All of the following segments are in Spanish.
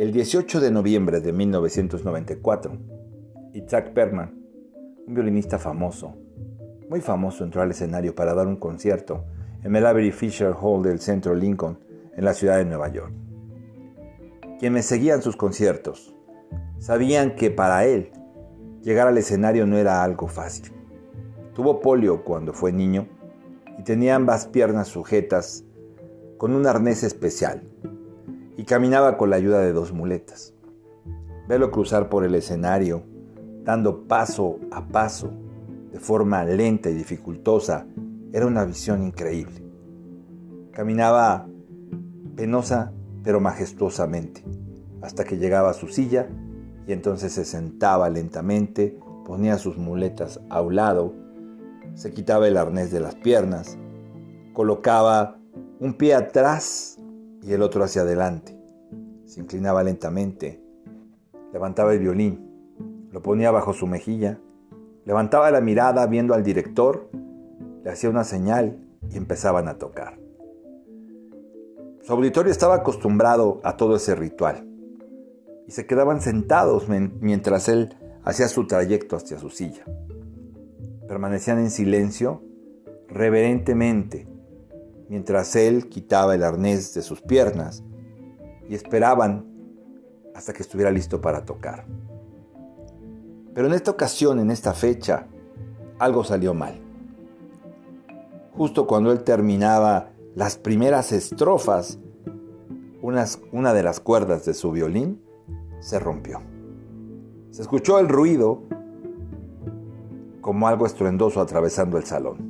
El 18 de noviembre de 1994, Isaac Perman, un violinista famoso, muy famoso, entró al escenario para dar un concierto en el Avery Fisher Hall del Centro Lincoln, en la ciudad de Nueva York. Quienes seguían sus conciertos sabían que para él llegar al escenario no era algo fácil. Tuvo polio cuando fue niño y tenía ambas piernas sujetas con un arnés especial y caminaba con la ayuda de dos muletas. Verlo cruzar por el escenario, dando paso a paso, de forma lenta y dificultosa, era una visión increíble. Caminaba penosa pero majestuosamente, hasta que llegaba a su silla y entonces se sentaba lentamente, ponía sus muletas a un lado, se quitaba el arnés de las piernas, colocaba un pie atrás y el otro hacia adelante, se inclinaba lentamente, levantaba el violín, lo ponía bajo su mejilla, levantaba la mirada viendo al director, le hacía una señal y empezaban a tocar. Su auditorio estaba acostumbrado a todo ese ritual y se quedaban sentados mientras él hacía su trayecto hacia su silla. Permanecían en silencio, reverentemente, mientras él quitaba el arnés de sus piernas y esperaban hasta que estuviera listo para tocar. Pero en esta ocasión, en esta fecha, algo salió mal. Justo cuando él terminaba las primeras estrofas, una de las cuerdas de su violín se rompió. Se escuchó el ruido como algo estruendoso atravesando el salón.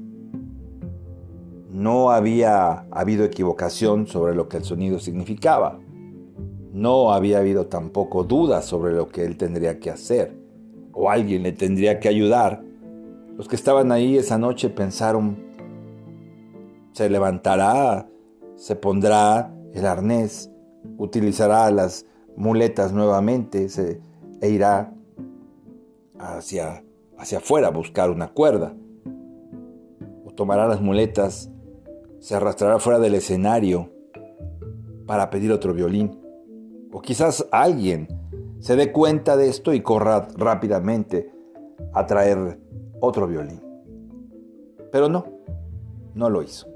No había habido equivocación sobre lo que el sonido significaba. No había habido tampoco dudas sobre lo que él tendría que hacer o alguien le tendría que ayudar. Los que estaban ahí esa noche pensaron, se levantará, se pondrá el arnés, utilizará las muletas nuevamente se, e irá hacia, hacia afuera a buscar una cuerda. O tomará las muletas, se arrastrará fuera del escenario para pedir otro violín. O quizás alguien se dé cuenta de esto y corra rápidamente a traer otro violín. Pero no, no lo hizo.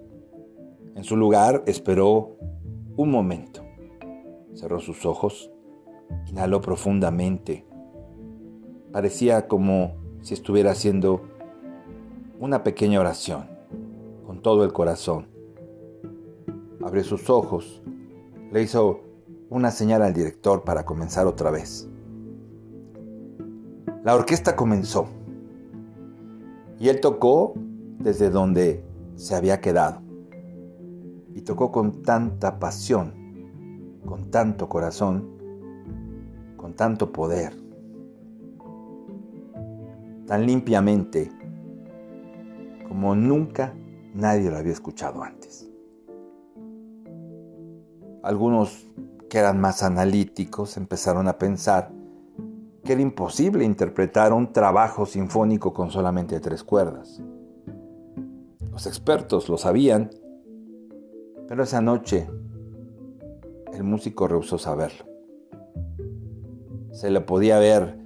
En su lugar esperó un momento. Cerró sus ojos, inhaló profundamente. Parecía como si estuviera haciendo una pequeña oración con todo el corazón. Abrió sus ojos, le hizo una señal al director para comenzar otra vez. La orquesta comenzó y él tocó desde donde se había quedado y tocó con tanta pasión, con tanto corazón, con tanto poder, tan limpiamente como nunca nadie lo había escuchado antes. Algunos que eran más analíticos empezaron a pensar que era imposible interpretar un trabajo sinfónico con solamente tres cuerdas. Los expertos lo sabían pero esa noche el músico rehusó saberlo. Se le podía ver,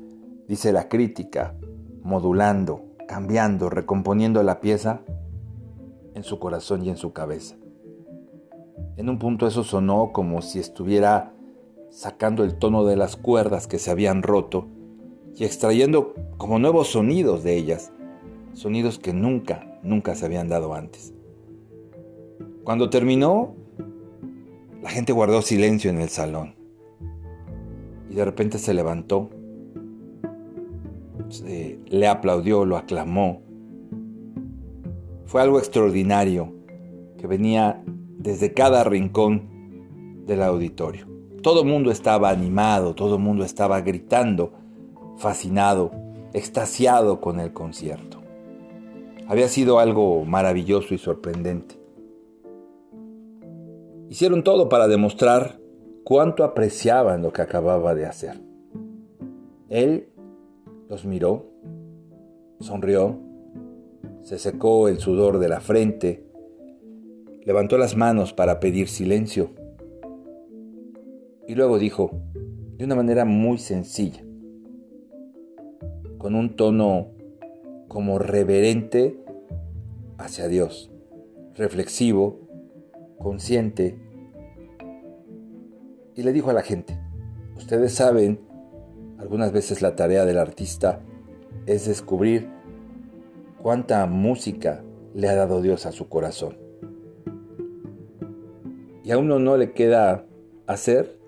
dice la crítica, modulando, cambiando, recomponiendo la pieza en su corazón y en su cabeza. En un punto eso sonó como si estuviera sacando el tono de las cuerdas que se habían roto y extrayendo como nuevos sonidos de ellas, sonidos que nunca, nunca se habían dado antes. Cuando terminó, la gente guardó silencio en el salón. Y de repente se levantó, le aplaudió, lo aclamó. Fue algo extraordinario que venía desde cada rincón del auditorio. Todo el mundo estaba animado, todo el mundo estaba gritando, fascinado, extasiado con el concierto. Había sido algo maravilloso y sorprendente. Hicieron todo para demostrar cuánto apreciaban lo que acababa de hacer. Él los miró, sonrió, se secó el sudor de la frente, levantó las manos para pedir silencio y luego dijo, de una manera muy sencilla, con un tono como reverente hacia Dios, reflexivo, consciente, y le dijo a la gente, ustedes saben, algunas veces la tarea del artista es descubrir cuánta música le ha dado Dios a su corazón. Y a uno no le queda hacer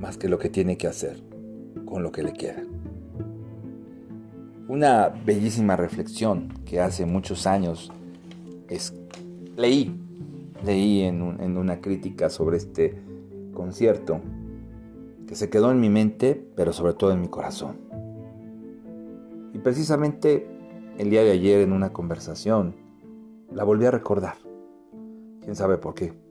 más que lo que tiene que hacer con lo que le queda. Una bellísima reflexión que hace muchos años es, leí, leí en, en una crítica sobre este concierto que se quedó en mi mente, pero sobre todo en mi corazón. Y precisamente el día de ayer en una conversación la volví a recordar. ¿Quién sabe por qué?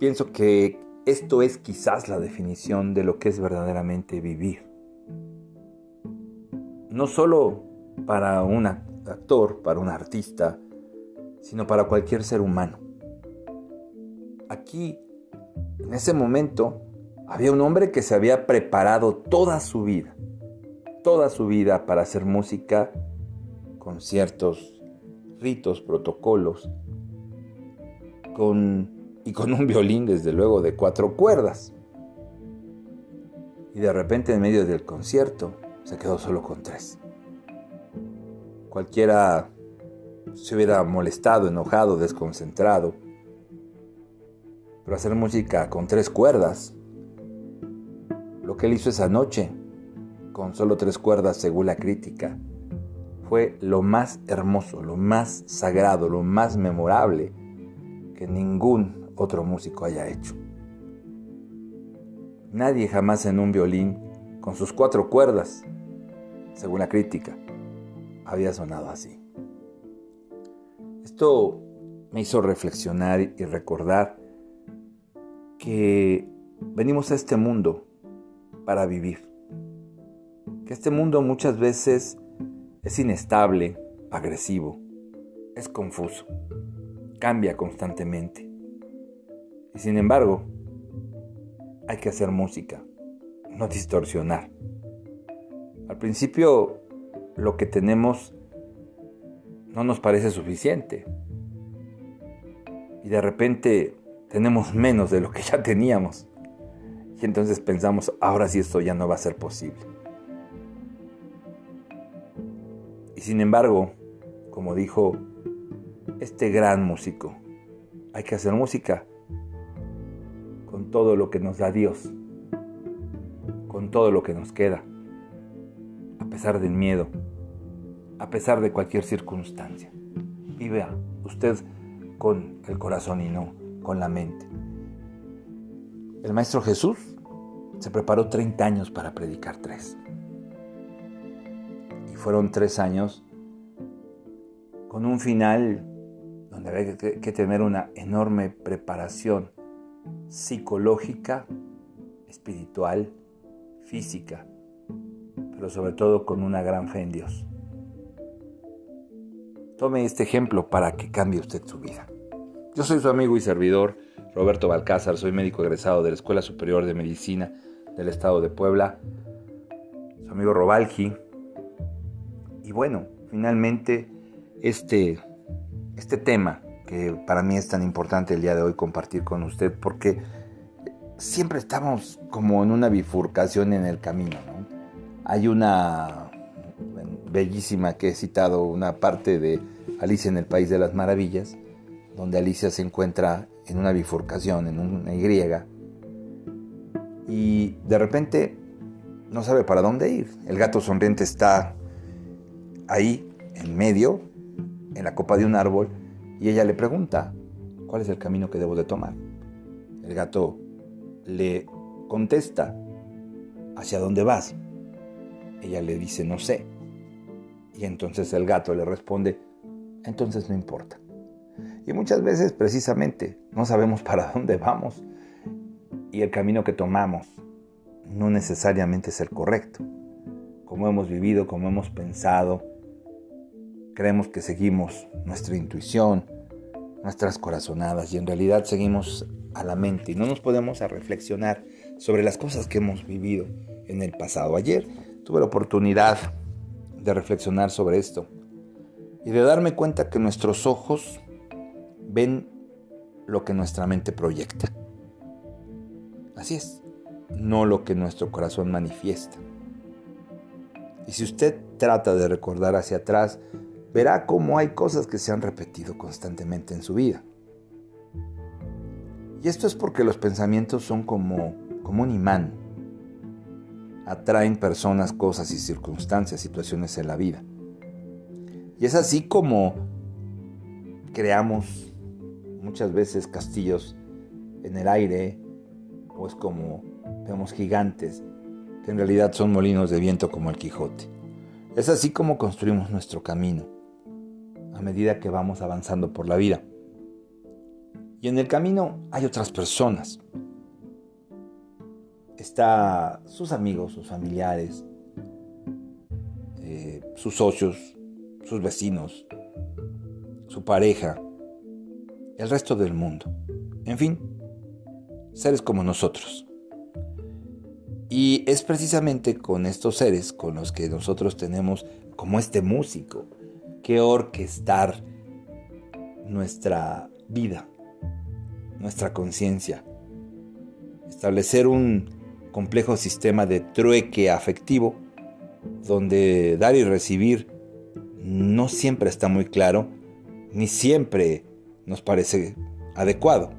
Pienso que esto es quizás la definición de lo que es verdaderamente vivir. No solo para un actor, para un artista, sino para cualquier ser humano. Aquí, en ese momento, había un hombre que se había preparado toda su vida, toda su vida para hacer música, conciertos, ritos, protocolos, con y con un violín desde luego de cuatro cuerdas. Y de repente en medio del concierto se quedó solo con tres. Cualquiera se hubiera molestado, enojado, desconcentrado. Pero hacer música con tres cuerdas, lo que él hizo esa noche, con solo tres cuerdas según la crítica, fue lo más hermoso, lo más sagrado, lo más memorable que ningún otro músico haya hecho. Nadie jamás en un violín, con sus cuatro cuerdas, según la crítica, había sonado así. Esto me hizo reflexionar y recordar que venimos a este mundo para vivir. Que este mundo muchas veces es inestable, agresivo, es confuso, cambia constantemente. Y sin embargo, hay que hacer música, no distorsionar. Al principio, lo que tenemos no nos parece suficiente. Y de repente tenemos menos de lo que ya teníamos. Y entonces pensamos, ahora sí esto ya no va a ser posible. Y sin embargo, como dijo este gran músico, hay que hacer música todo lo que nos da Dios, con todo lo que nos queda, a pesar del miedo, a pesar de cualquier circunstancia. Y usted con el corazón y no con la mente. El Maestro Jesús se preparó 30 años para predicar tres. Y fueron tres años con un final donde había que tener una enorme preparación psicológica, espiritual, física, pero sobre todo con una gran fe en Dios. Tome este ejemplo para que cambie usted su vida. Yo soy su amigo y servidor Roberto Balcázar, soy médico egresado de la Escuela Superior de Medicina del Estado de Puebla, su amigo Robalji. Y bueno, finalmente este, este tema que para mí es tan importante el día de hoy compartir con usted, porque siempre estamos como en una bifurcación en el camino. Hay una bellísima que he citado, una parte de Alicia en el País de las Maravillas, donde Alicia se encuentra en una bifurcación, en una Y, y de repente no sabe para dónde ir. El gato sonriente está ahí, en medio, en la copa de un árbol, y ella le pregunta, ¿cuál es el camino que debo de tomar? El gato le contesta, ¿hacia dónde vas? Ella le dice, no sé. Y entonces el gato le responde, entonces no importa. Y muchas veces precisamente no sabemos para dónde vamos y el camino que tomamos no necesariamente es el correcto. Como hemos vivido, como hemos pensado, Creemos que seguimos nuestra intuición, nuestras corazonadas y en realidad seguimos a la mente y no nos podemos a reflexionar sobre las cosas que hemos vivido en el pasado. Ayer tuve la oportunidad de reflexionar sobre esto y de darme cuenta que nuestros ojos ven lo que nuestra mente proyecta. Así es, no lo que nuestro corazón manifiesta. Y si usted trata de recordar hacia atrás, verá cómo hay cosas que se han repetido constantemente en su vida. Y esto es porque los pensamientos son como, como un imán. Atraen personas, cosas y circunstancias, situaciones en la vida. Y es así como creamos muchas veces castillos en el aire, o es como vemos gigantes, que en realidad son molinos de viento como el Quijote. Es así como construimos nuestro camino, a medida que vamos avanzando por la vida. Y en el camino hay otras personas. Está sus amigos, sus familiares, eh, sus socios, sus vecinos, su pareja, el resto del mundo. En fin, seres como nosotros. Y es precisamente con estos seres con los que nosotros tenemos, como este músico, que orquestar nuestra vida, nuestra conciencia, establecer un complejo sistema de trueque afectivo donde dar y recibir no siempre está muy claro, ni siempre nos parece adecuado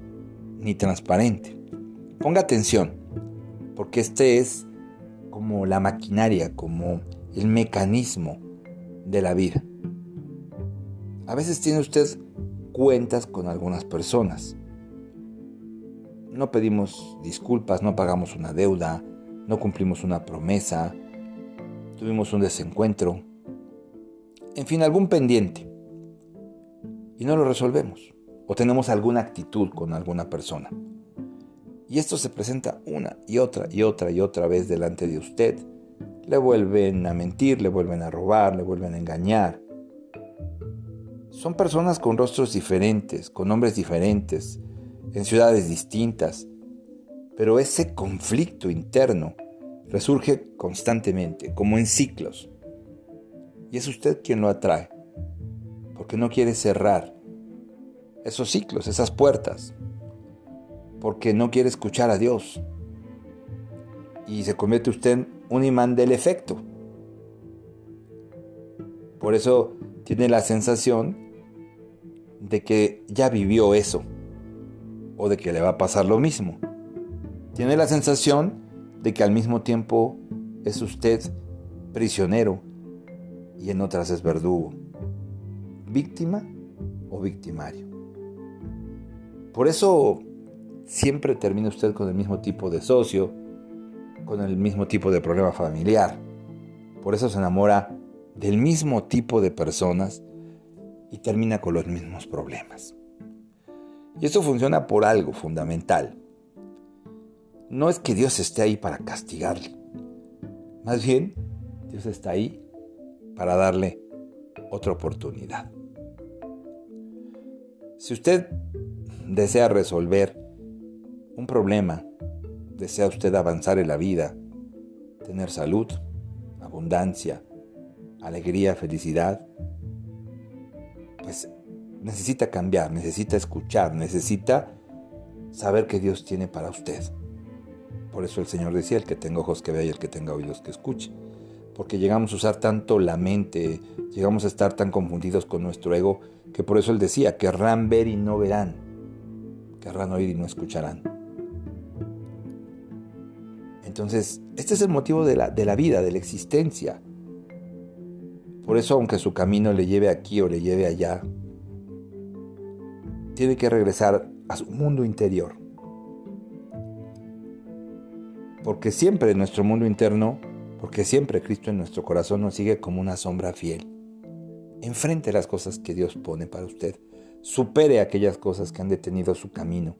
ni transparente. Ponga atención, porque este es como la maquinaria, como el mecanismo de la vida. A veces tiene usted cuentas con algunas personas. No pedimos disculpas, no pagamos una deuda, no cumplimos una promesa, tuvimos un desencuentro, en fin, algún pendiente. Y no lo resolvemos o tenemos alguna actitud con alguna persona. Y esto se presenta una y otra y otra y otra vez delante de usted. Le vuelven a mentir, le vuelven a robar, le vuelven a engañar. Son personas con rostros diferentes, con nombres diferentes, en ciudades distintas, pero ese conflicto interno resurge constantemente, como en ciclos. Y es usted quien lo atrae, porque no quiere cerrar esos ciclos, esas puertas, porque no quiere escuchar a Dios. Y se convierte usted en un imán del efecto. Por eso tiene la sensación de que ya vivió eso o de que le va a pasar lo mismo. Tiene la sensación de que al mismo tiempo es usted prisionero y en otras es verdugo, víctima o victimario. Por eso siempre termina usted con el mismo tipo de socio, con el mismo tipo de problema familiar. Por eso se enamora del mismo tipo de personas y termina con los mismos problemas. Y esto funciona por algo fundamental. No es que Dios esté ahí para castigarle. Más bien, Dios está ahí para darle otra oportunidad. Si usted desea resolver un problema, desea usted avanzar en la vida, tener salud, abundancia, alegría, felicidad, pues necesita cambiar, necesita escuchar, necesita saber que Dios tiene para usted. Por eso el Señor decía, el que tenga ojos que vea y el que tenga oídos que escuche. Porque llegamos a usar tanto la mente, llegamos a estar tan confundidos con nuestro ego, que por eso Él decía, querrán ver y no verán querrán oír y no escucharán. Entonces, este es el motivo de la, de la vida, de la existencia. Por eso, aunque su camino le lleve aquí o le lleve allá, tiene que regresar a su mundo interior. Porque siempre en nuestro mundo interno, porque siempre Cristo en nuestro corazón nos sigue como una sombra fiel. Enfrente las cosas que Dios pone para usted supere aquellas cosas que han detenido su camino,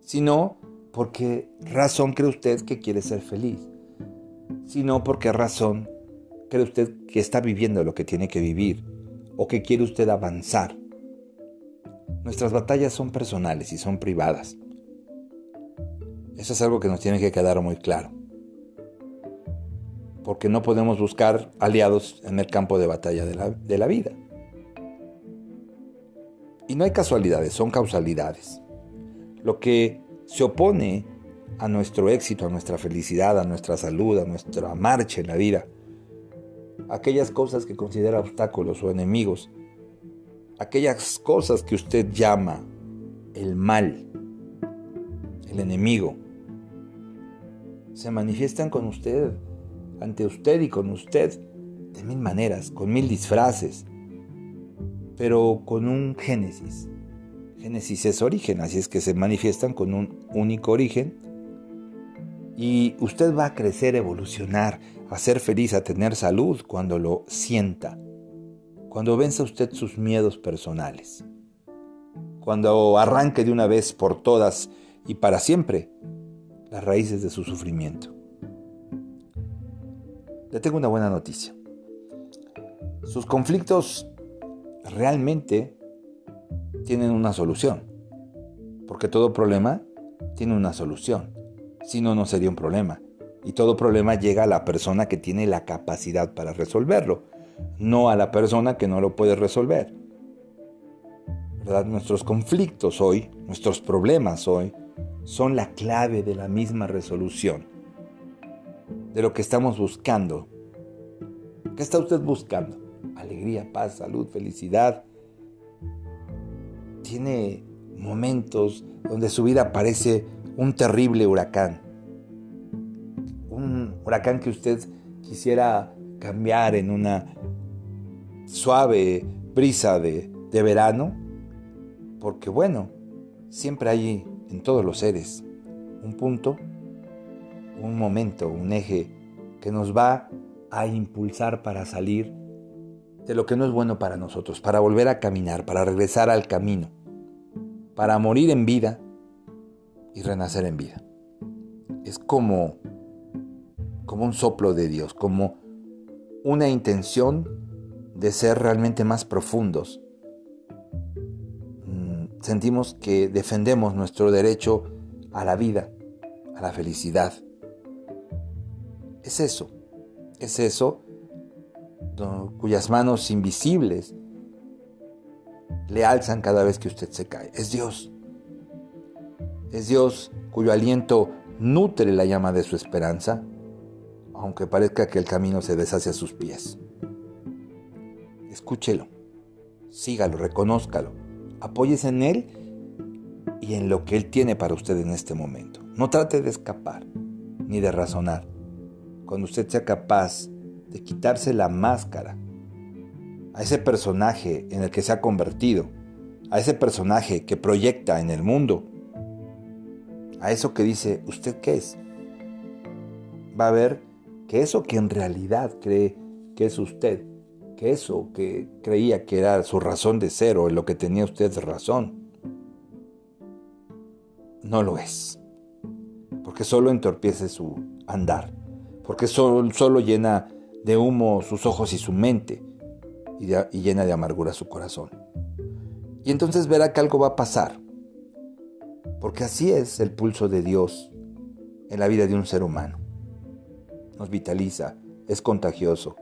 sino porque razón cree usted que quiere ser feliz, sino porque razón cree usted que está viviendo lo que tiene que vivir o que quiere usted avanzar. Nuestras batallas son personales y son privadas. Eso es algo que nos tiene que quedar muy claro. Porque no podemos buscar aliados en el campo de batalla de la, de la vida. Y no hay casualidades, son causalidades. Lo que se opone a nuestro éxito, a nuestra felicidad, a nuestra salud, a nuestra marcha en la vida, aquellas cosas que considera obstáculos o enemigos, aquellas cosas que usted llama el mal, el enemigo, se manifiestan con usted, ante usted y con usted, de mil maneras, con mil disfraces, pero con un génesis. Génesis es origen, así es que se manifiestan con un único origen y usted va a crecer, evolucionar, a ser feliz, a tener salud cuando lo sienta, cuando venza usted sus miedos personales, cuando arranque de una vez por todas y para siempre las raíces de su sufrimiento. Le tengo una buena noticia. Sus conflictos realmente tienen una solución, porque todo problema tiene una solución, si no, no sería un problema. Y todo problema llega a la persona que tiene la capacidad para resolverlo, no a la persona que no lo puede resolver. ¿Verdad? Nuestros conflictos hoy, nuestros problemas hoy, son la clave de la misma resolución, de lo que estamos buscando. ¿Qué está usted buscando? Alegría, paz, salud, felicidad. Tiene momentos donde su vida parece un terrible huracán. Huracán que usted quisiera cambiar en una suave brisa de, de verano, porque bueno, siempre hay en todos los seres un punto, un momento, un eje que nos va a impulsar para salir de lo que no es bueno para nosotros, para volver a caminar, para regresar al camino, para morir en vida y renacer en vida. Es como como un soplo de Dios, como una intención de ser realmente más profundos. Mm, sentimos que defendemos nuestro derecho a la vida, a la felicidad. Es eso, es eso cuyas manos invisibles le alzan cada vez que usted se cae. Es Dios. Es Dios cuyo aliento nutre la llama de su esperanza aunque parezca que el camino se deshace a sus pies. Escúchelo, sígalo, reconózcalo, apóyese en Él y en lo que Él tiene para usted en este momento. No trate de escapar ni de razonar. Cuando usted sea capaz de quitarse la máscara a ese personaje en el que se ha convertido, a ese personaje que proyecta en el mundo, a eso que dice, ¿usted qué es? Va a ver que eso que en realidad cree que es usted, que eso que creía que era su razón de ser o en lo que tenía usted razón, no lo es. Porque solo entorpece su andar, porque solo, solo llena de humo sus ojos y su mente y, y llena de amargura su corazón. Y entonces verá que algo va a pasar, porque así es el pulso de Dios en la vida de un ser humano nos vitaliza, es contagioso.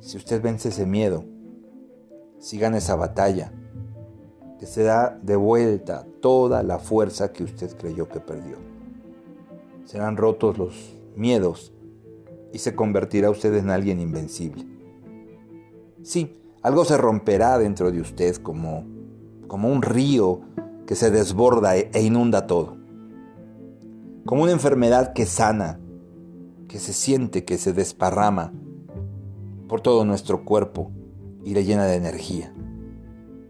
Si usted vence ese miedo, si gana esa batalla, que se da de vuelta toda la fuerza que usted creyó que perdió. Serán rotos los miedos y se convertirá usted en alguien invencible. Sí, algo se romperá dentro de usted como, como un río que se desborda e, e inunda todo. Como una enfermedad que sana que se siente que se desparrama por todo nuestro cuerpo y le llena de energía,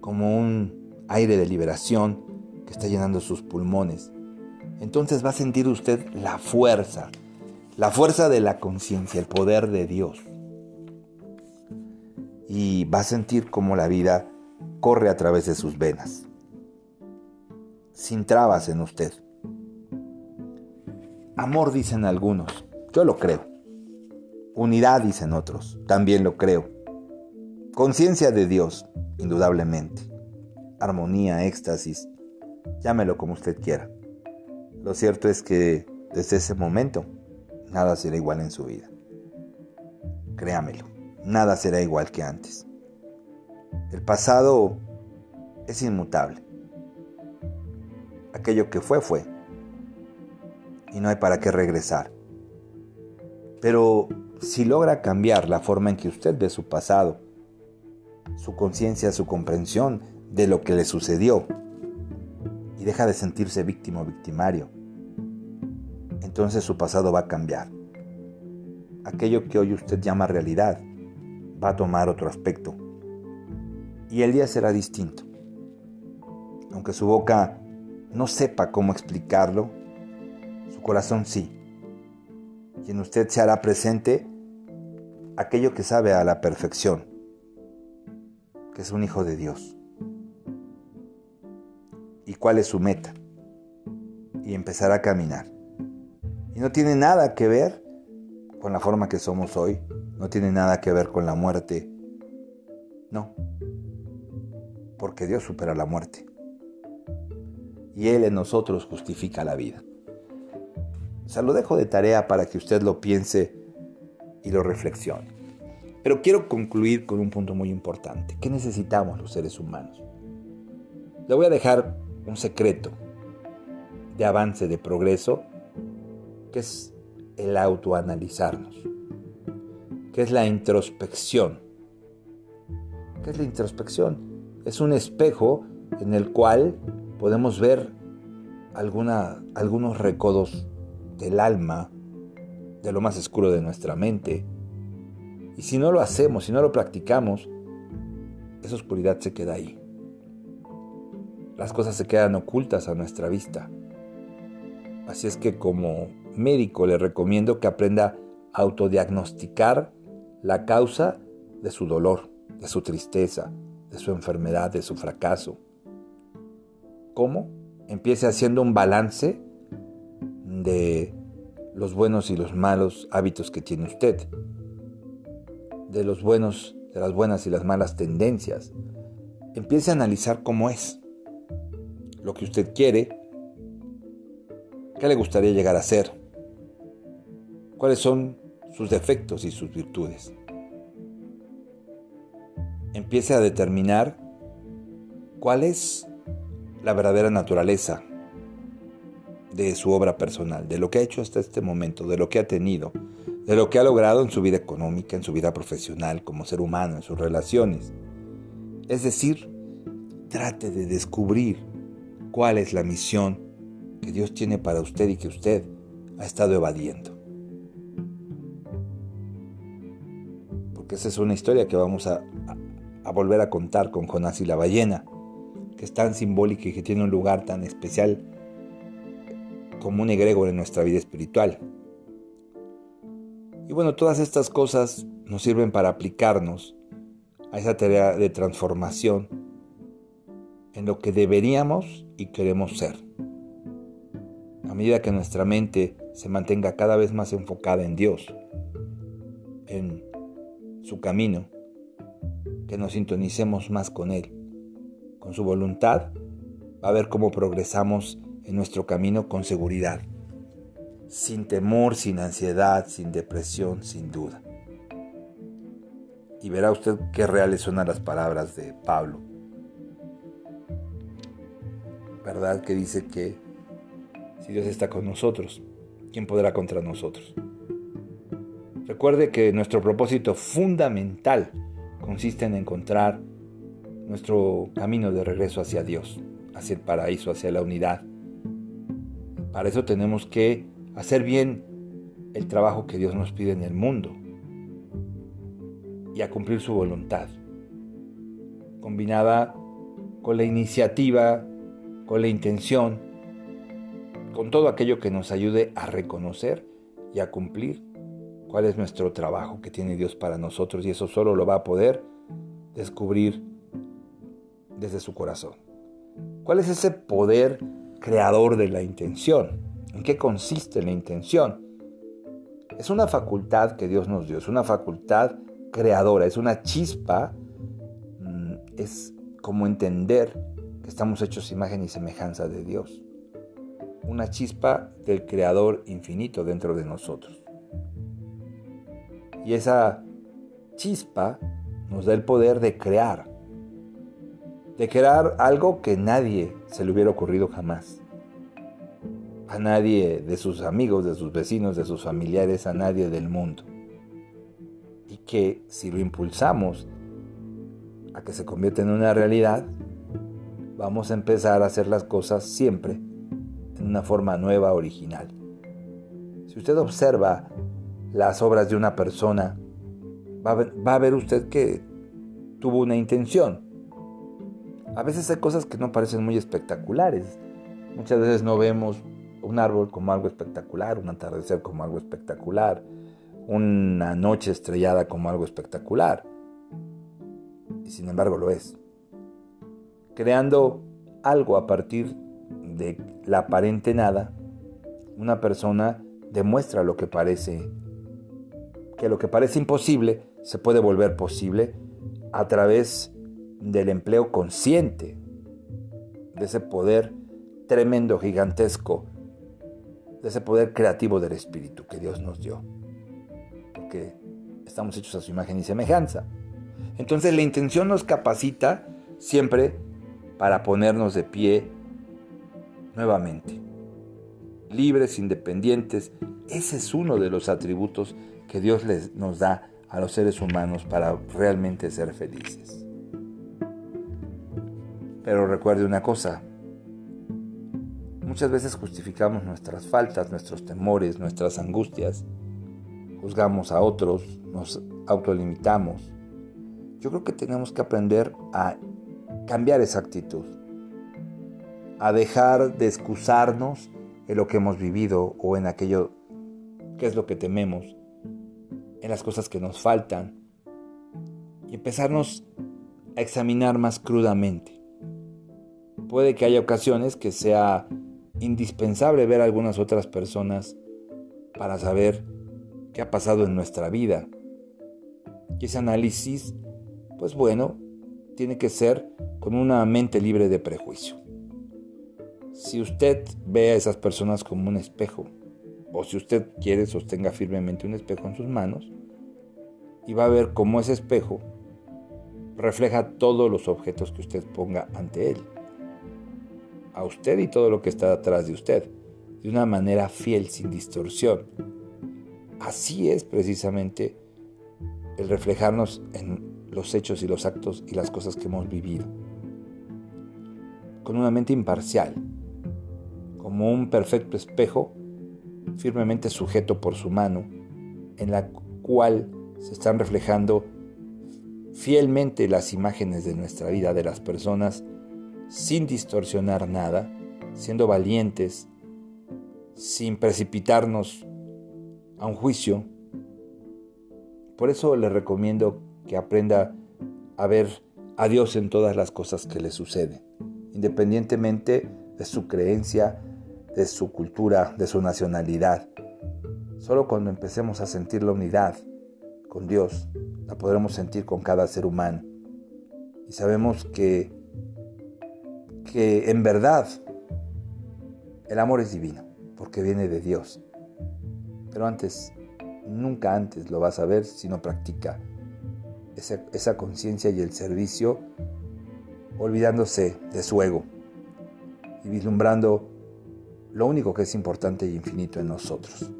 como un aire de liberación que está llenando sus pulmones. Entonces va a sentir usted la fuerza, la fuerza de la conciencia, el poder de Dios. Y va a sentir como la vida corre a través de sus venas, sin trabas en usted. Amor dicen algunos, yo lo creo. Unidad, dicen otros. También lo creo. Conciencia de Dios, indudablemente. Armonía, éxtasis. Llámelo como usted quiera. Lo cierto es que desde ese momento nada será igual en su vida. Créamelo, nada será igual que antes. El pasado es inmutable. Aquello que fue, fue. Y no hay para qué regresar. Pero si logra cambiar la forma en que usted ve su pasado, su conciencia, su comprensión de lo que le sucedió, y deja de sentirse víctima o victimario, entonces su pasado va a cambiar. Aquello que hoy usted llama realidad va a tomar otro aspecto. Y el día será distinto. Aunque su boca no sepa cómo explicarlo, su corazón sí. Y en usted se hará presente aquello que sabe a la perfección, que es un hijo de Dios. ¿Y cuál es su meta? Y empezar a caminar. Y no tiene nada que ver con la forma que somos hoy, no tiene nada que ver con la muerte. No, porque Dios supera la muerte. Y Él en nosotros justifica la vida. O sea, lo dejo de tarea para que usted lo piense y lo reflexione. Pero quiero concluir con un punto muy importante. ¿Qué necesitamos los seres humanos? Le voy a dejar un secreto de avance, de progreso, que es el autoanalizarnos, que es la introspección. ¿Qué es la introspección? Es un espejo en el cual podemos ver algunos recodos del alma, de lo más oscuro de nuestra mente. Y si no lo hacemos, si no lo practicamos, esa oscuridad se queda ahí. Las cosas se quedan ocultas a nuestra vista. Así es que como médico le recomiendo que aprenda a autodiagnosticar la causa de su dolor, de su tristeza, de su enfermedad, de su fracaso. ¿Cómo? Empiece haciendo un balance de los buenos y los malos hábitos que tiene usted, de los buenos, de las buenas y las malas tendencias. Empiece a analizar cómo es, lo que usted quiere, qué le gustaría llegar a ser, cuáles son sus defectos y sus virtudes. Empiece a determinar cuál es la verdadera naturaleza de su obra personal, de lo que ha hecho hasta este momento, de lo que ha tenido, de lo que ha logrado en su vida económica, en su vida profesional, como ser humano, en sus relaciones. Es decir, trate de descubrir cuál es la misión que Dios tiene para usted y que usted ha estado evadiendo. esa es una historia que vamos a, volver a contar con Jonás y la ballena, que es tan simbólica y que tiene un lugar tan especial como un egregor en nuestra vida espiritual. Y bueno, todas estas cosas nos sirven para aplicarnos a esa tarea de transformación en lo que deberíamos y queremos ser. A medida que nuestra mente se mantenga cada vez más enfocada en Dios, en su camino, que nos sintonicemos más con Él. Con su voluntad va a ver cómo progresamos en nuestro camino con seguridad, sin temor, sin ansiedad, sin depresión, sin duda. Y verá usted qué reales son las palabras de Pablo. ¿Verdad que dice que si Dios está con nosotros, ¿quién podrá contra nosotros? Recuerde que nuestro propósito fundamental consiste en encontrar nuestro camino de regreso hacia Dios, hacia el paraíso, hacia la unidad. Para eso tenemos que hacer bien el trabajo que Dios nos pide en el mundo y a cumplir su voluntad, combinada con la iniciativa, con la intención, con todo aquello que nos ayude a reconocer y a cumplir cuál es nuestro trabajo que tiene Dios para nosotros y eso solo lo va a poder descubrir desde su corazón. ¿Cuál es ese poder creador de la intención? ¿En qué consiste la intención? Es una facultad que Dios nos dio, es una facultad creadora, es una chispa, mm, es como entender que estamos hechos imagen y semejanza de Dios. una chispa del Creador infinito dentro de nosotros. Y esa chispa nos da el poder de crear, de crear algo que nadie se le hubiera ocurrido jamás. A nadie de sus amigos, de sus vecinos, de sus familiares, a nadie del mundo. Y que si lo impulsamos a que se convierta en una realidad, vamos a empezar a hacer las cosas siempre en una forma nueva, original. Si usted observa las obras de una persona, va a ver, usted que tuvo una intención. A veces hay cosas que no parecen muy espectaculares. Muchas veces no vemos un árbol como algo espectacular, un atardecer como algo espectacular, una noche estrellada como algo espectacular. Y sin embargo lo es. Creando algo a partir de la aparente nada, una persona demuestra lo que parece, que lo que parece imposible se puede volver posible a través del empleo consciente de ese poder tremendo, gigantesco, de ese poder creativo del Espíritu que Dios nos dio. Porque estamos hechos a su imagen y semejanza. Entonces la intención nos capacita siempre para ponernos de pie nuevamente. Libres, independientes, ese es uno de los atributos que Dios les, nos da a los seres humanos para realmente ser felices. Pero recuerde una cosa, muchas veces justificamos nuestras faltas, nuestros temores, nuestras angustias, juzgamos a otros, nos autolimitamos. Yo creo que tenemos que aprender a cambiar esa actitud a dejar de excusarnos en lo que hemos vivido o en aquello que es lo que tememos, en las cosas que nos faltan y empezarnos a examinar más crudamente. Puede que haya ocasiones que sea indispensable ver a algunas otras personas para saber qué ha pasado en nuestra vida. Y ese análisis, pues bueno, tiene que ser con una mente libre de prejuicio. Si usted ve a esas personas como un espejo, o si usted quiere, sostenga firmemente un espejo en sus manos, y va a ver cómo ese espejo refleja todos los objetos que usted ponga ante él. A usted y todo lo que está detrás de usted, de una manera fiel, sin distorsión. Así es precisamente el reflejarnos en los hechos y los actos y las cosas que hemos vivido. Con una mente imparcial, como un perfecto espejo firmemente sujeto por su mano, en la cual se están reflejando fielmente las imágenes de nuestra vida, de las personas, sin distorsionar nada, siendo valientes, sin precipitarnos a un juicio. Por eso le recomiendo que aprenda a ver a Dios en todas las cosas que le suceden, independientemente de su creencia, de su cultura, de su nacionalidad. Solo cuando empecemos a sentir la unidad con Dios, la podremos sentir con cada ser humano. Y sabemos que, que en verdad el amor es divino, porque viene de Dios. Pero antes, nunca antes lo vas a ver si no practica esa, conciencia y el servicio, olvidándose de su ego y vislumbrando lo único que es importante e infinito en nosotros,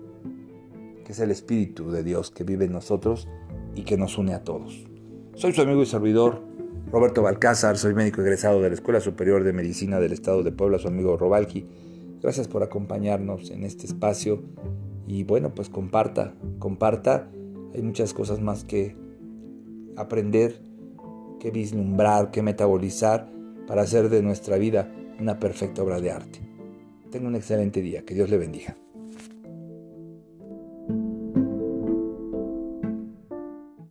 que es el Espíritu de Dios que vive en nosotros y que nos une a todos. Soy su amigo y servidor Roberto Balcázar, soy médico egresado de la Escuela Superior de Medicina del Estado de Puebla, su amigo Robalki. Gracias por acompañarnos en este espacio y bueno, pues comparta, comparta. Hay muchas cosas más que aprender, que vislumbrar, que metabolizar para hacer de nuestra vida una perfecta obra de arte. Tenga un excelente día. Que Dios le bendiga.